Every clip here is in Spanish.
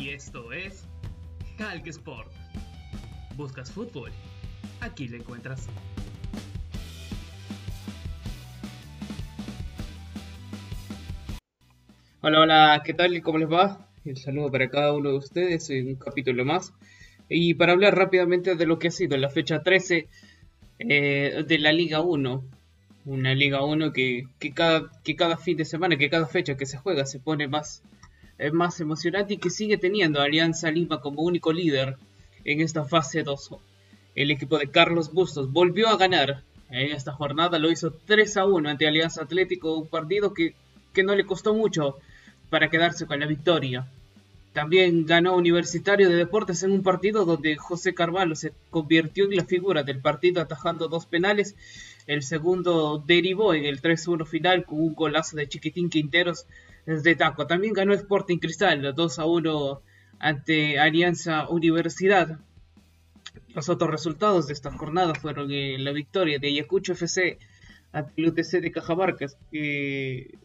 Y esto es Halk Sport. ¿Buscas fútbol? Aquí lo encuentras. Hola, hola, ¿qué tal? ¿Cómo les va? El saludo para cada uno de ustedes en un capítulo más. Y para hablar rápidamente de lo que ha sido la fecha 13 eh, de la Liga 1. Una Liga 1 que, que cada fin de semana, que cada fecha que se juega se pone más, más emocionante y que sigue teniendo Alianza Lima como único líder en esta fase 2. El equipo de Carlos Bustos volvió a ganar en esta jornada, lo hizo 3 a 1 ante Alianza Atlético, un partido que, que no le costó mucho para quedarse con la victoria. También ganó Universitario de Deportes en un partido donde José Carvalho se convirtió en la figura del partido atajando dos penales. El segundo derivó en el 3-1 final con un golazo de Chiquitín Quinteros desde Taco. También ganó Sporting Cristal 2-1 ante Alianza Universidad. Los otros resultados de esta jornada fueron eh, la victoria de Ayacucho FC ante el UTC de Cajamarca, que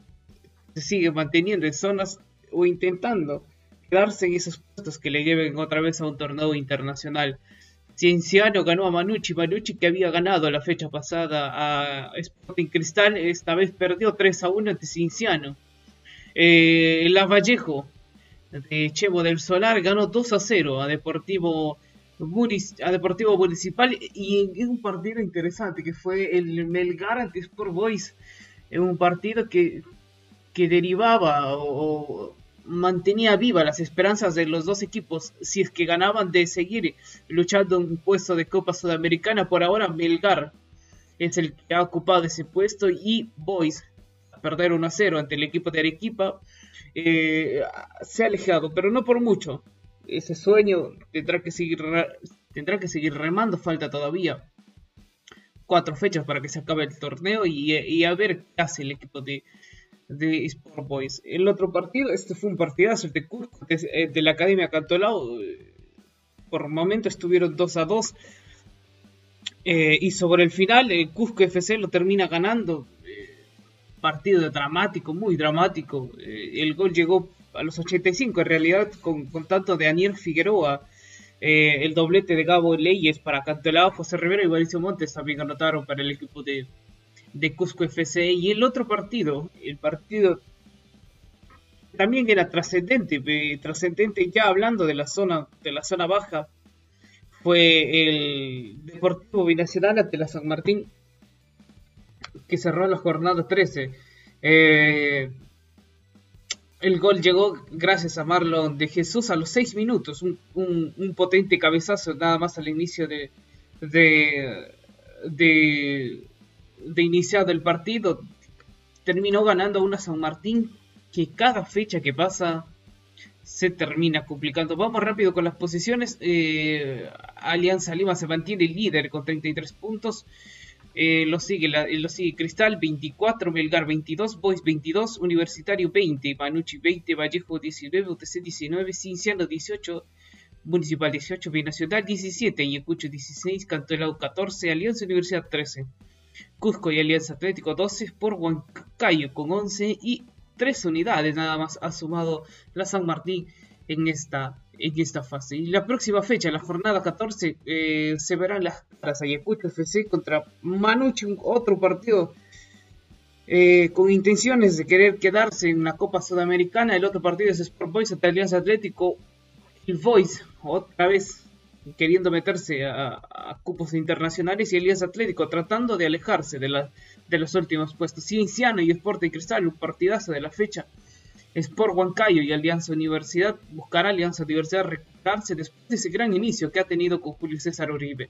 se sigue manteniendo en zonas o intentando quedarse en esos puestos que le lleven otra vez a un torneo internacional. Cienciano ganó a Manucci, Manucci que había ganado la fecha pasada a Sporting Cristal, esta vez perdió 3 a 1 ante Cienciano. Eh, la Vallejo de Chevo del Solar ganó 2 a 0 a Deportivo, a Deportivo Municipal y en un partido interesante que fue el Melgar ante Sport Boys, en un partido que, que derivaba o, mantenía viva las esperanzas de los dos equipos si es que ganaban de seguir luchando un puesto de Copa Sudamericana. Por ahora Melgar es el que ha ocupado ese puesto y Boys a perder 1 a 0 ante el equipo de Arequipa eh, se ha alejado, pero no por mucho. Ese sueño tendrá que seguir tendrá que seguir remando, falta todavía cuatro fechas para que se acabe el torneo y, y a ver qué hace el equipo de, de Sport Boys. El otro partido, este fue un partidazo, de Cusco, de, eh, de la Academia Cantolao. Eh, por momento estuvieron 2 a 2. Eh, y sobre el final, el Cusco FC lo termina ganando. Partido dramático, muy dramático. El gol llegó a los 85, en realidad, con, tanto de Anier Figueroa. el doblete de Gabo Leyes para Cantolao, José Rivera y Mauricio Montes también anotaron para el equipo de, de Cusco FC y el otro partido, el partido también era trascendente, trascendente ya hablando de la zona de la zona baja, fue el Deportivo Binacional ante la San Martín que cerró la jornada 13. Eh, el gol llegó gracias a Marlon de Jesús a los 6 minutos, un, un, potente cabezazo nada más al inicio de de iniciado el partido, terminó ganando una San Martín que cada fecha que pasa se termina complicando. Vamos rápido con las posiciones. Eh, Alianza Lima se mantiene líder con 33 puntos. Eh, lo, sigue lo sigue Cristal 24, Melgar 22, Boys 22, Universitario 20, Manucci 20, Vallejo 19, UTC 19, Cinciano 18, Municipal 18, Binacional 17, Ayacucho 16, Cantolao 14, Alianza Universidad 13. Cusco y Alianza Atlético 12 por Huancayo con 11 y 3 unidades nada más ha sumado la San Martín en esta, en esta fase. Y la próxima fecha, la jornada 14, eh, se verán las caras Ayacucho FC contra Manucci, otro partido eh, con intenciones de querer quedarse en la Copa Sudamericana. El otro partido es Sport Boys Alianza Atlético. El Boys, otra vez queriendo meterse a, cupos internacionales y Elías Atlético tratando de alejarse de los últimos puestos. Cienciano y Sporting Cristal, un partidazo de la fecha. Sport Huancayo y Alianza Universidad buscará Alianza Universidad recuperarse después de ese gran inicio que ha tenido con Julio César Uribe.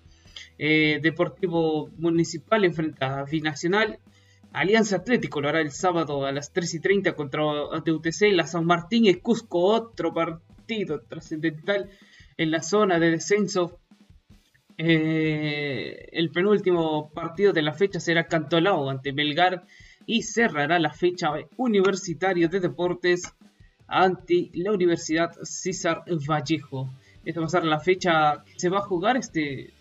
Eh, Deportivo Municipal enfrenta a Binacional. Alianza Atlético lo hará el sábado a las 3 y 30 contra DUTC. La San Martín y Cusco, otro partido trascendental en la zona de descenso. Eh, el penúltimo partido de la fecha será Cantolao ante Belgar y cerrará la fecha Universitario de Deportes ante la Universidad César Vallejo. Esta va a ser la fecha que se va a jugar este,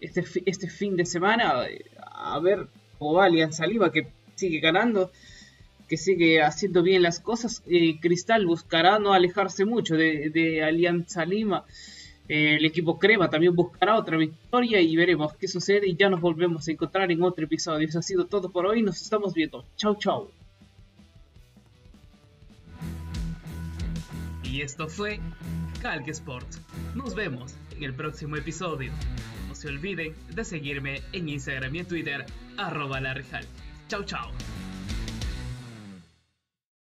este, este fin de semana. A ver cómo va Alianza Lima que sigue ganando que sigue haciendo bien las cosas. Eh, Cristal buscará no alejarse mucho de, Alianza Lima. Eh, el equipo Crema también buscará otra victoria y veremos qué sucede y ya nos volvemos a encontrar en otro episodio. Eso ha sido todo por hoy, nos estamos viendo. Chau chau. Y esto fue Calque Sport. Nos vemos en el próximo episodio. No se olviden de seguirme en Instagram y en Twitter, arroba la Chau chau.